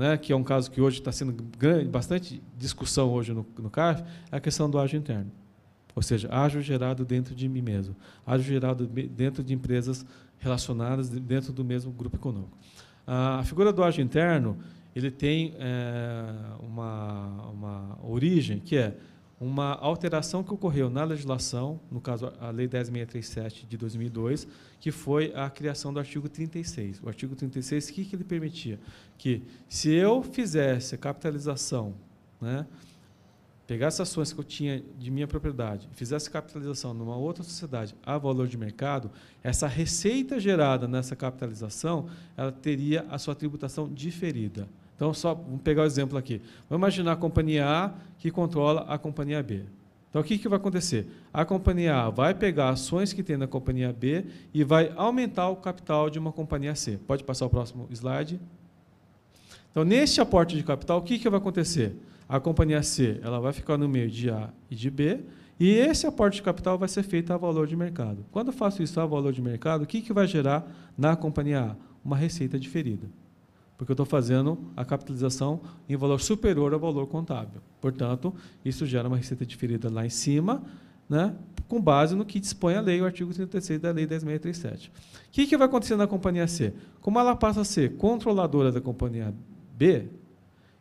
né, que é um caso que hoje está sendo grande, bastante discussão hoje no, no é a questão do ágio interno. Ou seja, ágio gerado dentro de mim mesmo, ágio gerado dentro de empresas relacionadas dentro do mesmo grupo econômico. A figura do ágio interno ele tem é, uma, uma origem que é uma alteração que ocorreu na legislação, no caso a Lei 10.637 de 2002, que foi a criação do artigo 36. O artigo 36, o que, que ele permitia? Que se eu fizesse a capitalização, né, pegasse ações que eu tinha de minha propriedade, fizesse capitalização numa outra sociedade a valor de mercado, essa receita gerada nessa capitalização, ela teria a sua tributação diferida. Então, só vamos pegar o exemplo aqui. Vamos imaginar a companhia A que controla a companhia B. Então, o que, que vai acontecer? A companhia A vai pegar ações que tem na companhia B e vai aumentar o capital de uma companhia C. Pode passar o próximo slide? Então, neste aporte de capital, o que, que vai acontecer? A companhia C ela vai ficar no meio de A e de B, e esse aporte de capital vai ser feito a valor de mercado. Quando eu faço isso a valor de mercado, o que, que vai gerar na companhia A? Uma receita diferida porque eu estou fazendo a capitalização em valor superior ao valor contábil. Portanto, isso gera uma receita diferida lá em cima, né, com base no que dispõe a lei, o artigo 36 da Lei 10.637. O que, que vai acontecer na companhia C? Como ela passa a ser controladora da companhia B,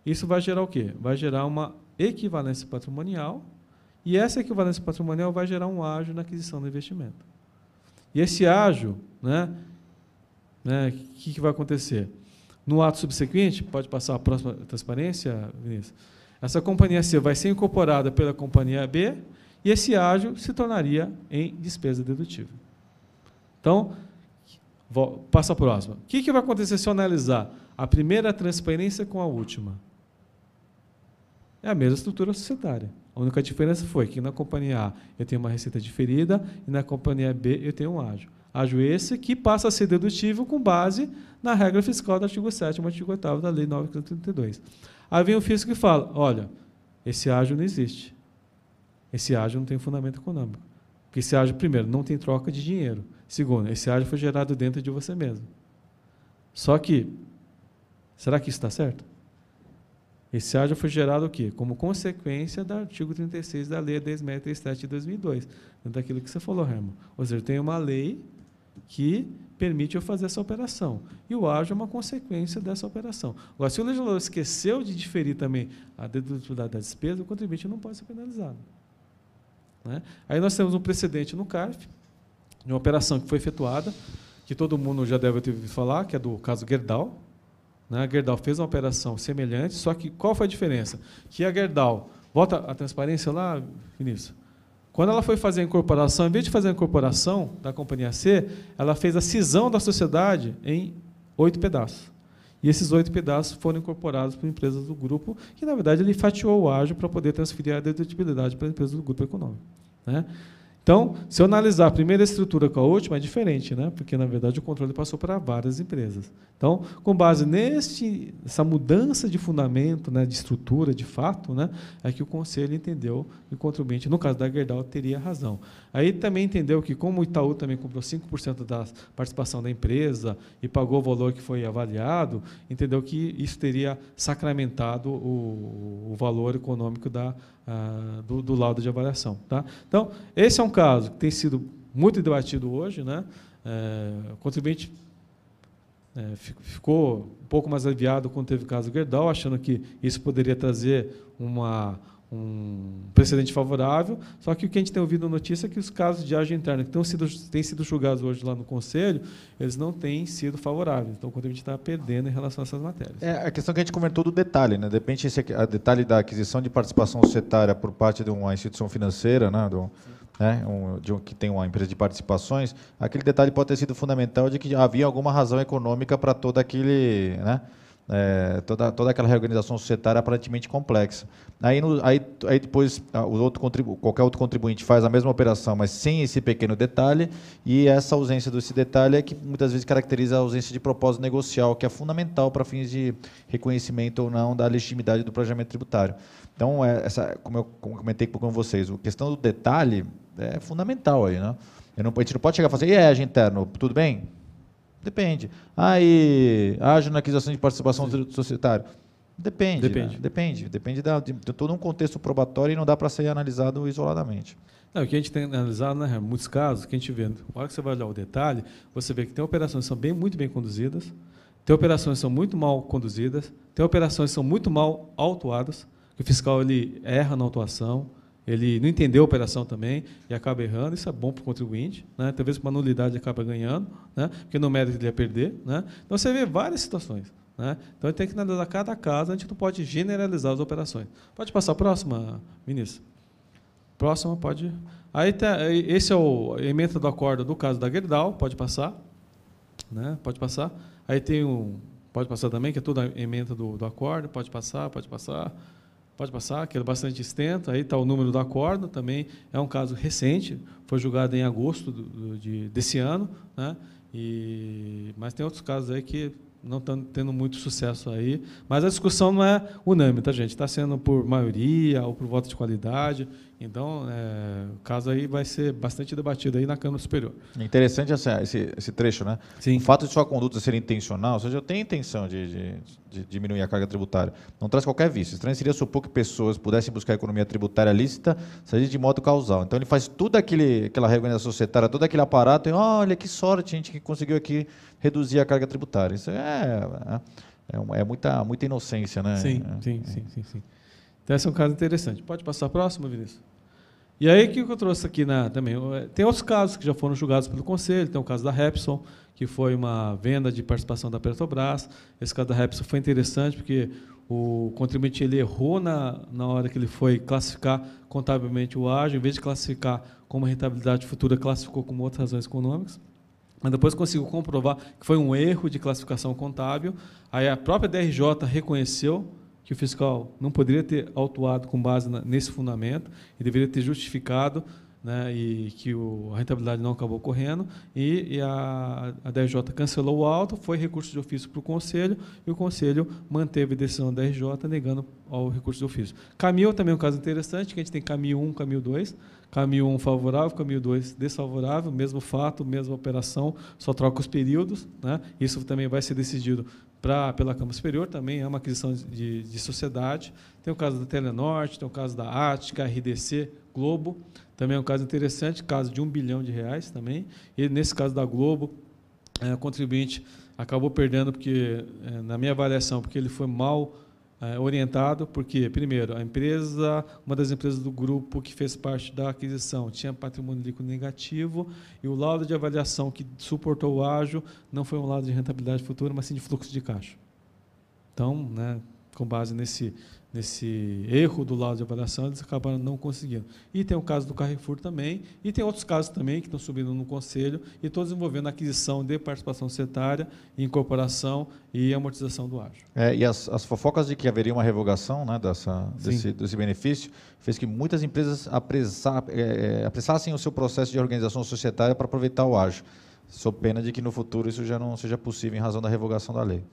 isso vai gerar o quê? Vai gerar uma equivalência patrimonial, e essa equivalência patrimonial vai gerar um ágio na aquisição do investimento. E esse ágio, né, né, o que, que vai acontecer? No ato subsequente, pode passar a próxima transparência, Vinícius? Essa companhia C vai ser incorporada pela companhia B e esse ágio se tornaria em despesa dedutível. Então, passa a próxima. O que, que vai acontecer se eu analisar a primeira transferência com a última? É a mesma estrutura societária. A única diferença foi que na companhia A eu tenho uma receita diferida e na companhia B eu tenho um ágio. Esse que passa a ser dedutível com base na regra fiscal do artigo 7 e artigo 8 da Lei 932. Aí vem o fisco que fala, olha, esse ágio não existe. Esse ágio não tem fundamento econômico. Porque esse ágio, primeiro, não tem troca de dinheiro. Segundo, esse ágio foi gerado dentro de você mesmo. Só que, será que isso está certo? Esse ágio foi gerado o quê? Como consequência do artigo 36 da Lei 10.637 de 2002. Daquilo que você falou, Herman. Ou seja, tem uma lei que permite eu fazer essa operação. E o ágio é uma consequência dessa operação. Agora, se o legislador esqueceu de diferir também a dedutibilidade da despesa, o contribuinte não pode ser penalizado. Né? Aí nós temos um precedente no CARF, de uma operação que foi efetuada, que todo mundo já deve ter ouvido falar, que é do caso Gerdau. Né? A Gerdau fez uma operação semelhante, só que qual foi a diferença? Que a Gerdau, volta a transparência lá, Vinícius, quando ela foi fazer a incorporação, em vez de fazer a incorporação da companhia C, ela fez a cisão da sociedade em oito pedaços. E esses oito pedaços foram incorporados por empresas do grupo, que, na verdade, ele fatiou o ágio para poder transferir a dedutibilidade para empresas do grupo econômico. Né? Então, se eu analisar a primeira estrutura com a última, é diferente, né? porque, na verdade, o controle passou para várias empresas. Então, com base nessa mudança de fundamento, né, de estrutura, de fato, né, é que o Conselho entendeu que o contribuinte, no caso da Gerdau, teria razão. Aí também entendeu que, como o Itaú também comprou 5% da participação da empresa e pagou o valor que foi avaliado, entendeu que isso teria sacramentado o, o valor econômico da, ah, do, do, laudo de avaliação. Tá? Então, esse é um caso que tem sido muito debatido hoje. Né? É, o contribuinte é, ficou um pouco mais aliviado quando teve o caso Gerdau, achando que isso poderia trazer uma, um precedente favorável, só que o que a gente tem ouvido notícia é que os casos de ágio interna que têm sido, têm sido julgados hoje lá no Conselho, eles não têm sido favoráveis. Então, quando a gente está perdendo em relação a essas matérias. É a questão que a gente comentou do detalhe, né? De repente, esse a detalhe da aquisição de participação societária por parte de uma instituição financeira, né? Do, né, um, de um, que tem uma empresa de participações, aquele detalhe pode ter sido fundamental de que havia alguma razão econômica para todo aquele, né, é, toda, toda aquela reorganização societária aparentemente complexa. Aí, no, aí, aí depois o outro qualquer outro contribuinte faz a mesma operação, mas sem esse pequeno detalhe, e essa ausência desse detalhe é que muitas vezes caracteriza a ausência de propósito negocial, que é fundamental para fins de reconhecimento ou não da legitimidade do planejamento tributário. Então, é, essa, como eu comentei com vocês, a questão do detalhe é fundamental aí. Né? Não, a gente não pode chegar e fazer, e é, interno, tudo bem? Depende. Aí, ah, age na aquisição de participação Sim. societária. Depende, Depende. né? depende, depende da, de, de todo um contexto probatório e não dá para ser analisado isoladamente. Não, o que a gente tem analisado, né, muitos casos, que a gente vê, na hora que você vai olhar o detalhe, você vê que tem operações que são bem, muito bem conduzidas, tem operações que são muito mal conduzidas, tem operações que são muito mal autuadas, que o fiscal ele erra na autuação, ele não entendeu a operação também e acaba errando, isso é bom para o contribuinte, né? talvez com uma nulidade acaba ganhando, né? porque no mérito ele ia perder. Né? Então você vê várias situações. Né? Então tem que analisar cada caso, a gente não pode generalizar as operações. Pode passar a próxima, ministro? Próxima, pode. Aí tá, esse é o emenda do acordo do caso da Gerdau, pode passar. Né? Pode passar. Aí tem um. Pode passar também, que é toda a emenda do, do acordo, pode passar, pode passar. Pode passar, que é bastante extenso. Aí está o número do acordo, também é um caso recente, foi julgado em agosto do, do, de, desse ano, né? E, mas tem outros casos aí que não estão tendo muito sucesso aí. Mas a discussão não é unânime, tá, gente? Está sendo por maioria ou por voto de qualidade. Então, é, o caso aí vai ser bastante debatido aí na Câmara Superior. É interessante essa, esse, esse, trecho, né? Sim. O fato de sua conduta ser intencional, ou seja, eu tenho intenção de, de, de diminuir a carga tributária, não traz qualquer vício. Estranho seria supor que pessoas pudessem buscar a economia tributária lícita, seja de modo causal. Então, ele faz aquele, aquela reorganização societária, todo aquele aparato, e olha que sorte, a gente que conseguiu aqui reduzir a carga tributária. Isso é, é, é, é muita, muita inocência, né? Sim, é, sim, sim, sim, sim. Então, esse é um caso interessante. Pode passar a próxima, Vinícius? E aí, o que eu trouxe aqui na, também? Tem outros casos que já foram julgados pelo Conselho, tem o caso da Repsol, que foi uma venda de participação da Petrobras. Esse caso da Repsol foi interessante, porque o contribuinte ele errou na, na hora que ele foi classificar contabilmente o ágio, em vez de classificar como rentabilidade futura, classificou como outras razões econômicas. Mas depois conseguiu comprovar que foi um erro de classificação contábil. Aí a própria DRJ reconheceu que o fiscal não poderia ter autuado com base nesse fundamento e deveria ter justificado né, e que o, a rentabilidade não acabou ocorrendo, e, e a, a DRJ cancelou o auto, foi recurso de ofício para o Conselho, e o Conselho manteve a decisão da DRJ negando ao recurso de ofício. Camil também é um caso interessante, que a gente tem Camil 1, Camil 2, Camil 1 favorável, Camil 2 desfavorável, mesmo fato, mesma operação, só troca os períodos, né? isso também vai ser decidido pra, pela Câmara Superior, também é uma aquisição de, de sociedade. Tem o caso da Telenorte, tem o caso da Ática, RDC, Globo, também é um caso interessante, caso de um bilhão de reais também. E nesse caso da Globo, é, o contribuinte acabou perdendo porque, é, na minha avaliação, porque ele foi mal é, orientado, porque, primeiro, a empresa, uma das empresas do grupo que fez parte da aquisição, tinha patrimônio líquido negativo e o laudo de avaliação que suportou o ágio não foi um laudo de rentabilidade futura, mas sim de fluxo de caixa. Então, né, com base nesse nesse erro do lado de avaliação, eles acabaram não conseguindo. E tem o caso do Carrefour também, e tem outros casos também que estão subindo no Conselho, e todos envolvendo aquisição de participação societária, incorporação e amortização do ágio. É, e as, as, fofocas de que haveria uma revogação né, dessa, desse, desse, benefício fez que muitas empresas apressar, é, é, apressassem o seu processo de organização societária para aproveitar o ágio, sob pena de que no futuro isso já não seja possível em razão da revogação da lei.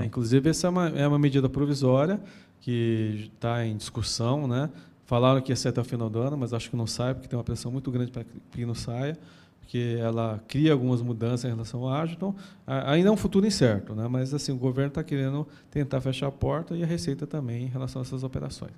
É, inclusive, essa é uma, é uma medida provisória que está em discussão. Né? Falaram que ia ser até o final do ano, mas acho que não sai, porque tem uma pressão muito grande para que não saia, porque ela cria algumas mudanças em relação ao ágio. Então, ainda é um futuro incerto, né? mas assim, o governo está querendo tentar fechar a porta e a Receita também em relação a essas operações.